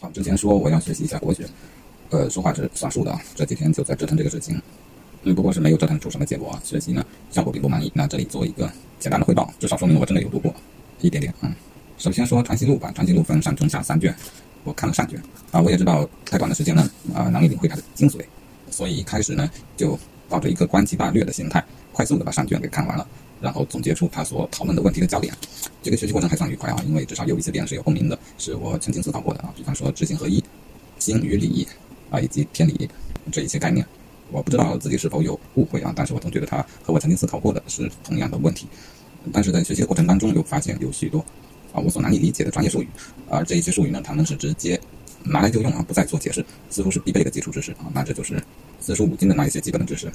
好，之前说我要学习一下国学，呃，说话是算数的啊。这几天就在折腾这个事情，嗯，不过是没有折腾出什么结果啊。学习呢，效果并不满意。那这里做一个简单的汇报，至少说明我真的有读过一点点嗯。首先说《传习录》吧，《传习录》分上中下三卷，我看了上卷啊。我也知道太短的时间呢，啊，难以领会它的精髓，所以一开始呢，就抱着一个观其大略的心态，快速的把上卷给看完了。然后总结出他所讨论的问题的焦点，这个学习过程还算愉快啊，因为至少有一些点是有共鸣的，是我曾经思考过的啊。比方说知行合一、心与理啊，以及天理这一些概念，我不知道自己是否有误会啊，但是我总觉得它和我曾经思考过的是同样的问题。但是在学习的过程当中，又发现有许多啊我所难以理解的专业术语，而这一些术语呢，他们是直接拿来就用啊，不再做解释，似乎是必备的基础知识啊。那这就是四书五经的那一些基本的知识。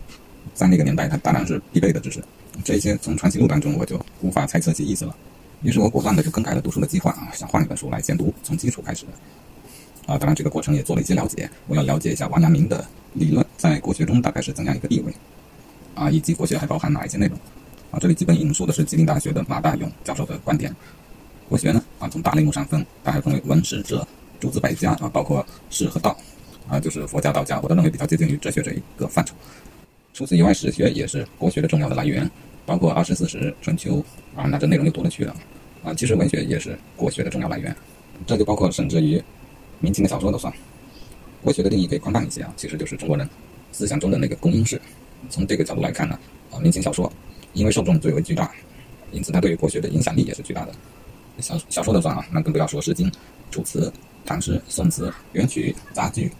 在那个年代，它当然是必备的知识。这些从传习录当中，我就无法猜测其意思了。于是我果断的就更改了读书的计划啊，想换一本书来先读，从基础开始。啊，当然这个过程也做了一些了解。我要了解一下王阳明的理论在国学中大概是怎样一个地位，啊，以及国学还包含哪一些内容。啊，这里基本引述的是吉林大学的马大勇教授的观点。国学呢，啊，从大类目上分，大概分为文史哲、诸子百家啊，包括士和道，啊，就是佛家、道家，我都认为比较接近于哲学这一个范畴。除此以外，史学也是国学的重要的来源，包括二十四史、春秋啊，那这内容就多了去了啊。其实文学也是国学的重要来源，这就包括甚至于明清的小说都算。国学的定义可以宽泛一些啊，其实就是中国人思想中的那个公因式。从这个角度来看呢，啊，明清小说因为受众最为巨大，因此它对于国学的影响力也是巨大的。小小说都算啊，那更不要说《诗经》《楚辞》《唐诗》《宋词》《元曲》《杂剧》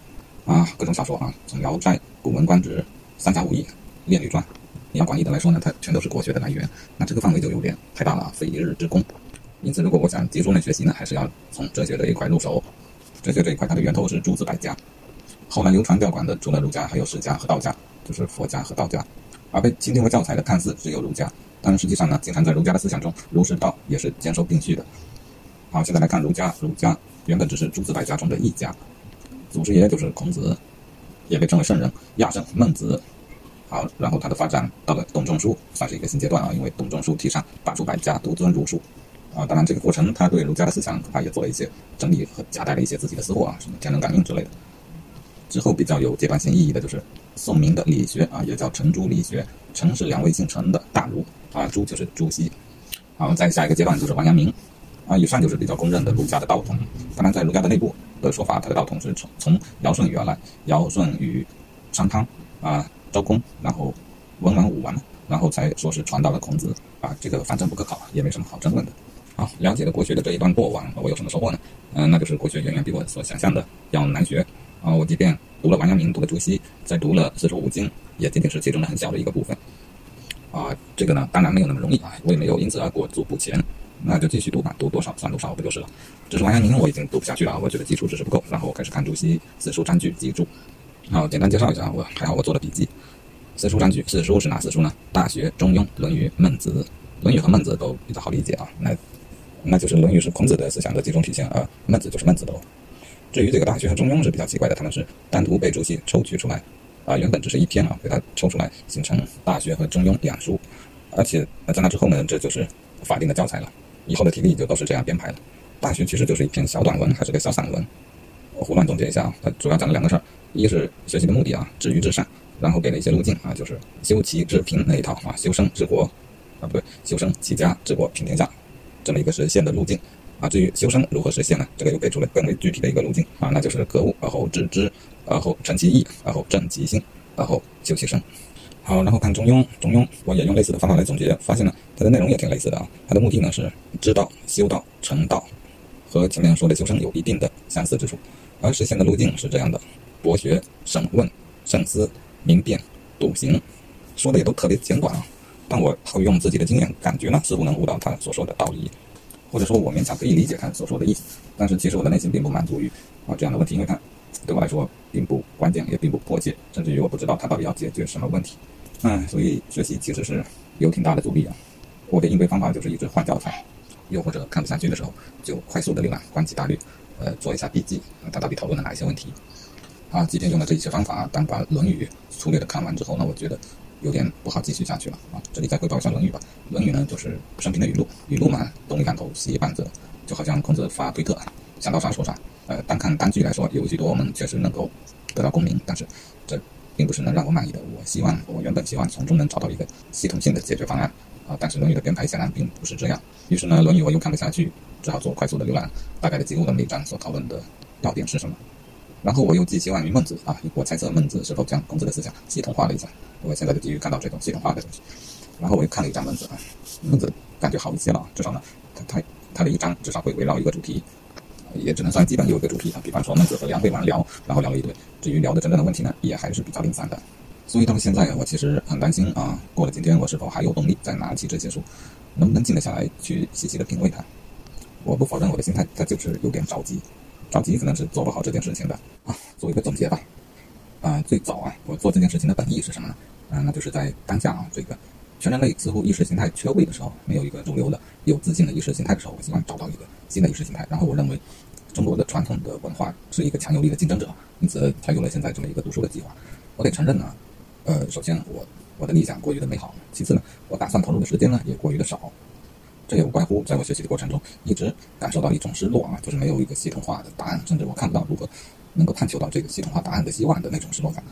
啊，各种小说啊，从《聊斋》《古文观止》。三侠五义、列女传，你要广义的来说呢，它全都是国学的来源。那这个范围就有点太大了，非一日之功。因此，如果我想集中的学习呢，还是要从哲学这一块入手。哲学这一块，它的源头是诸子百家，后来流传较广的除了儒家，还有释家和道家，就是佛家和道家。而被钦定为教材的，看似只有儒家，但实际上呢，经常在儒家的思想中，儒释道也是兼收并蓄的。好，现在来看儒家，儒家原本只是诸子百家中的一家，祖师爷就是孔子。也被称为圣人，亚圣、孟子。好，然后他的发展到了董仲舒，算是一个新阶段啊。因为董仲舒提倡罢黜百家，独尊儒术。啊，当然这个过程他对儒家的思想他也做了一些整理和夹带了一些自己的私货啊，什么天人感应之类的。之后比较有阶段性意义的就是宋明的理学啊，也叫程朱理学。程是两位姓程的大儒啊，朱就是朱熹。好，再下一个阶段就是王阳明。啊，以上就是比较公认的儒家的道统。当然，在儒家的内部的说法，他的道统是从从尧舜禹而来，尧舜禹商汤啊，招工，然后文王武王，然后才说是传到了孔子啊。这个反正不可考，也没什么好争论的。好，了解了国学的这一段过往，我有什么收获呢？嗯，那就是国学远远比我所想象的要难学啊。我即便读了王阳明，读了朱熹，再读了四书五经，也仅仅是其中的很小的一个部分啊。这个呢，当然没有那么容易啊，我也没有因此而裹足不前。那就继续读吧，读多少算多少不就是了？只是王阳明我已经读不下去了，我觉得基础知识不够，然后开始看朱熹四书章句记注。好，简单介绍一下，我还好我做了笔记。四书章句，四书是哪四书呢？大学、中庸、论语、孟子。论语和孟子都比较好理解啊，那那就是论语是孔子的思想的集中体现，而孟子就是孟子的。至于这个大学和中庸是比较奇怪的，他们是单独被朱熹抽取出来，啊，原本只是一篇啊，被他抽出来形成大学和中庸两书，而且在那之后呢，这就是法定的教材了。以后的题例就都是这样编排的。大学其实就是一篇小短文，还是个小散文。我胡乱总结一下啊，它主要讲了两个事儿：一是学习的目的啊，止于至善，然后给了一些路径啊，就是修齐治平那一套啊，修身治国啊，不对，修身齐家治国平天下，这么一个实现的路径啊。至于修身如何实现呢？这个又给出了更为具体的一个路径啊，那就是格物而后致知，而后诚其意，而后正其心，而后修其身。好，然后看中庸，中庸我也用类似的方法来总结，发现呢，它的内容也挺类似的啊。它的目的呢是知道、修道、成道，和前面说的修身有一定的相似之处。而实现的路径是这样的：博学、审问、慎思、明辨、笃行，说的也都特别简短啊。但我套用自己的经验，感觉呢似乎能悟到他所说的道理，或者说我勉强可以理解他所说的意思。但是其实我的内心并不满足于啊这样的问题，因为他对我来说并不关键，也并不迫切，甚至于我不知道他到底要解决什么问题。哎，所以学习其实是有挺大的阻力啊。我的应对方法就是一直换教材，又或者看不下去的时候，就快速的浏览，观其大略，呃，做一下笔记，他到底讨论了哪一些问题。啊，即便用了这一些方法，但把《论语》粗略的看完之后呢，我觉得有点不好继续下去了啊。这里再汇报一下《论语》吧，《论语》呢就是生平的语录，语录嘛，东一半头，西一棒子，就好像孔子发推特，想到啥说啥。呃，单看单句来说，有许多我们确实能够得到共鸣，但是这并不是能让我满意的。我希望，我原本希望从中能找到一个系统性的解决方案啊，但是《论语》的编排显然并不是这样。于是呢，《论语》我又看不下去，只好做快速的浏览，大概的记录了每章所讨论的要点是什么。然后我又寄希望于孟子啊，我猜测孟子是否将孔子的思想系统化了一下。我现在就急于看到这种系统化的东西。然后我又看了一章孟子啊，孟子感觉好一些了，至少呢，他他他的一章至少会围绕一个主题。也只能算基本有一个主题啊，比方说孟子和梁惠王聊，然后聊了一堆。至于聊的真正的问题呢，也还是比较零散的。所以到现在啊，我其实很担心啊，过了今天我是否还有动力再拿起这些书，能不能静得下来去细细的品味它？我不否认我的心态，它就是有点着急，着急可能是做不好这件事情的啊。做一个总结吧，啊，最早啊，我做这件事情的本意是什么呢？啊，那就是在当下啊，这个全人类似乎意识形态缺位的时候，没有一个主流的有自信的意识形态的时候，我希望找到一个新的意识形态。然后我认为。中国的传统的文化是一个强有力的竞争者，因此才有了现在这么一个读书的计划。我得承认呢，呃，首先我我的理想过于的美好，其次呢，我打算投入的时间呢也过于的少。这也无怪乎在我学习的过程中一直感受到一种失落啊，就是没有一个系统化的答案，甚至我看不到如何能够探求到这个系统化答案的希望的那种失落感。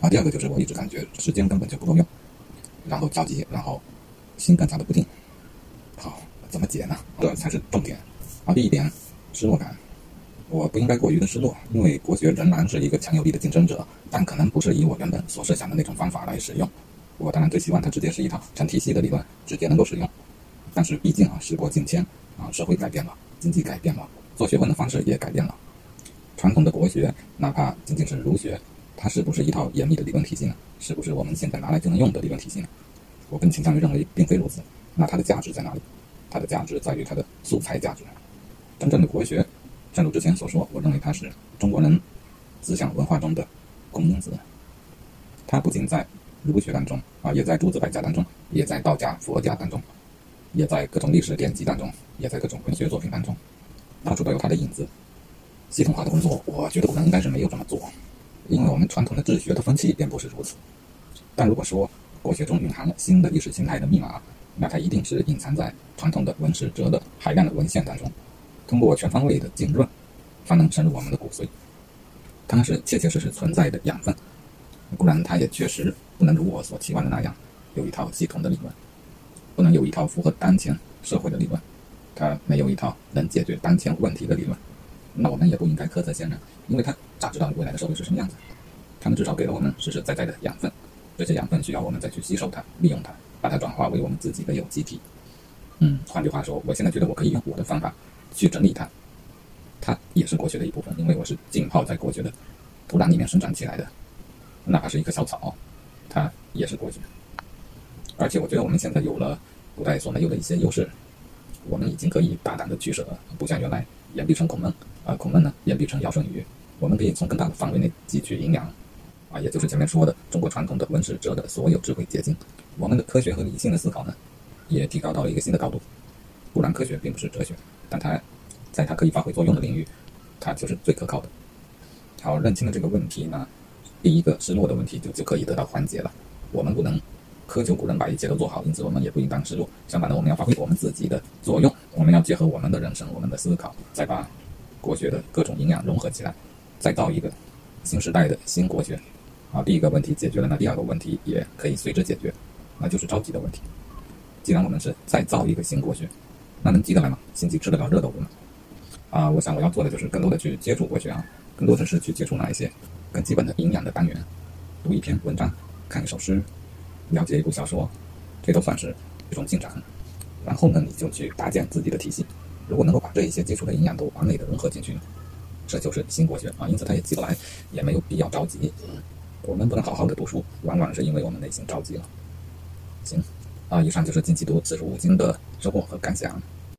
啊，第二个就是我一直感觉时间根本就不够用，然后焦急，然后心更加的不定。好，怎么解呢？这才是重点。啊，第一点，失落感。我不应该过于的失落，因为国学仍然是一个强有力的竞争者，但可能不是以我原本所设想的那种方法来使用。我当然最希望它直接是一套成体系的理论，直接能够使用。但是毕竟啊，时过境迁啊，社会改变了，经济改变了，做学问的方式也改变了。传统的国学，哪怕仅仅是儒学，它是不是一套严密的理论体系呢？是不是我们现在拿来就能用的理论体系呢？我更倾向于认为并非如此。那它的价值在哪里？它的价值在于它的素材价值。真正的国学。正如之前所说，我认为他是中国人思想文化中的公因子。他不仅在儒学当中啊，也在诸子百家当中，也在道家、佛家当中，也在各种历史典籍当中，也在各种文学作品当中，到处都有他的影子。系统化的工作，我觉得我们应该是没有这么做，因为我们传统的治学的风气便不是如此。但如果说国学中蕴含了新的意识形态的密码，那它一定是隐藏在传统的文史哲的海量的文献当中。通过全方位的浸润，方能深入我们的骨髓。它是切切实实存在的养分。固然，它也确实不能如我所期望的那样，有一套系统的理论，不能有一套符合当前社会的理论。它没有一套能解决当前问题的理论。那我们也不应该苛责先人，因为他咋知道未来的社会是什么样子？他们至少给了我们实实在在的养分，这些养分需要我们再去吸收它、利用它，把它转化为我们自己的有机体。嗯，换句话说，我现在觉得我可以用我的方法。去整理它，它也是国学的一部分，因为我是浸泡在国学的土壤里面生长起来的，哪怕是一棵小草，它也是国学。而且我觉得我们现在有了古代所没有的一些优势，我们已经可以大胆的取舍，不像原来演变成孔孟，啊，孔孟呢演变成尧舜禹，我们可以从更大的范围内汲取营养，啊，也就是前面说的中国传统的文史哲的所有智慧结晶。我们的科学和理性的思考呢，也提高到了一个新的高度。固然科学并不是哲学。但它在它可以发挥作用的领域，它就是最可靠的。好，认清了这个问题呢，第一个失落的问题就就可以得到缓解了。我们不能苛求古人把一切都做好，因此我们也不应当失落。相反的，我们要发挥我们自己的作用，我们要结合我们的人生、我们的思考，再把国学的各种营养融合起来，再造一个新时代的新国学。好，第一个问题解决了，那第二个问题也可以随之解决，那就是着急的问题。既然我们是再造一个新国学。那能急得来吗？心急吃得了热豆腐吗？啊，我想我要做的就是更多的去接触国学啊，更多的是去接触那一些更基本的营养的单元，读一篇文章，看一首诗，了解一部小说，这都算是一种进展。然后呢，你就去搭建自己的体系。如果能够把这一些接触的营养都完美的融合进去，这就是新国学啊。因此它也急不来，也没有必要着急。我们不能好好的读书，往往是因为我们内心着急了。行。啊，以上就是近期读四书五经的收获和感想。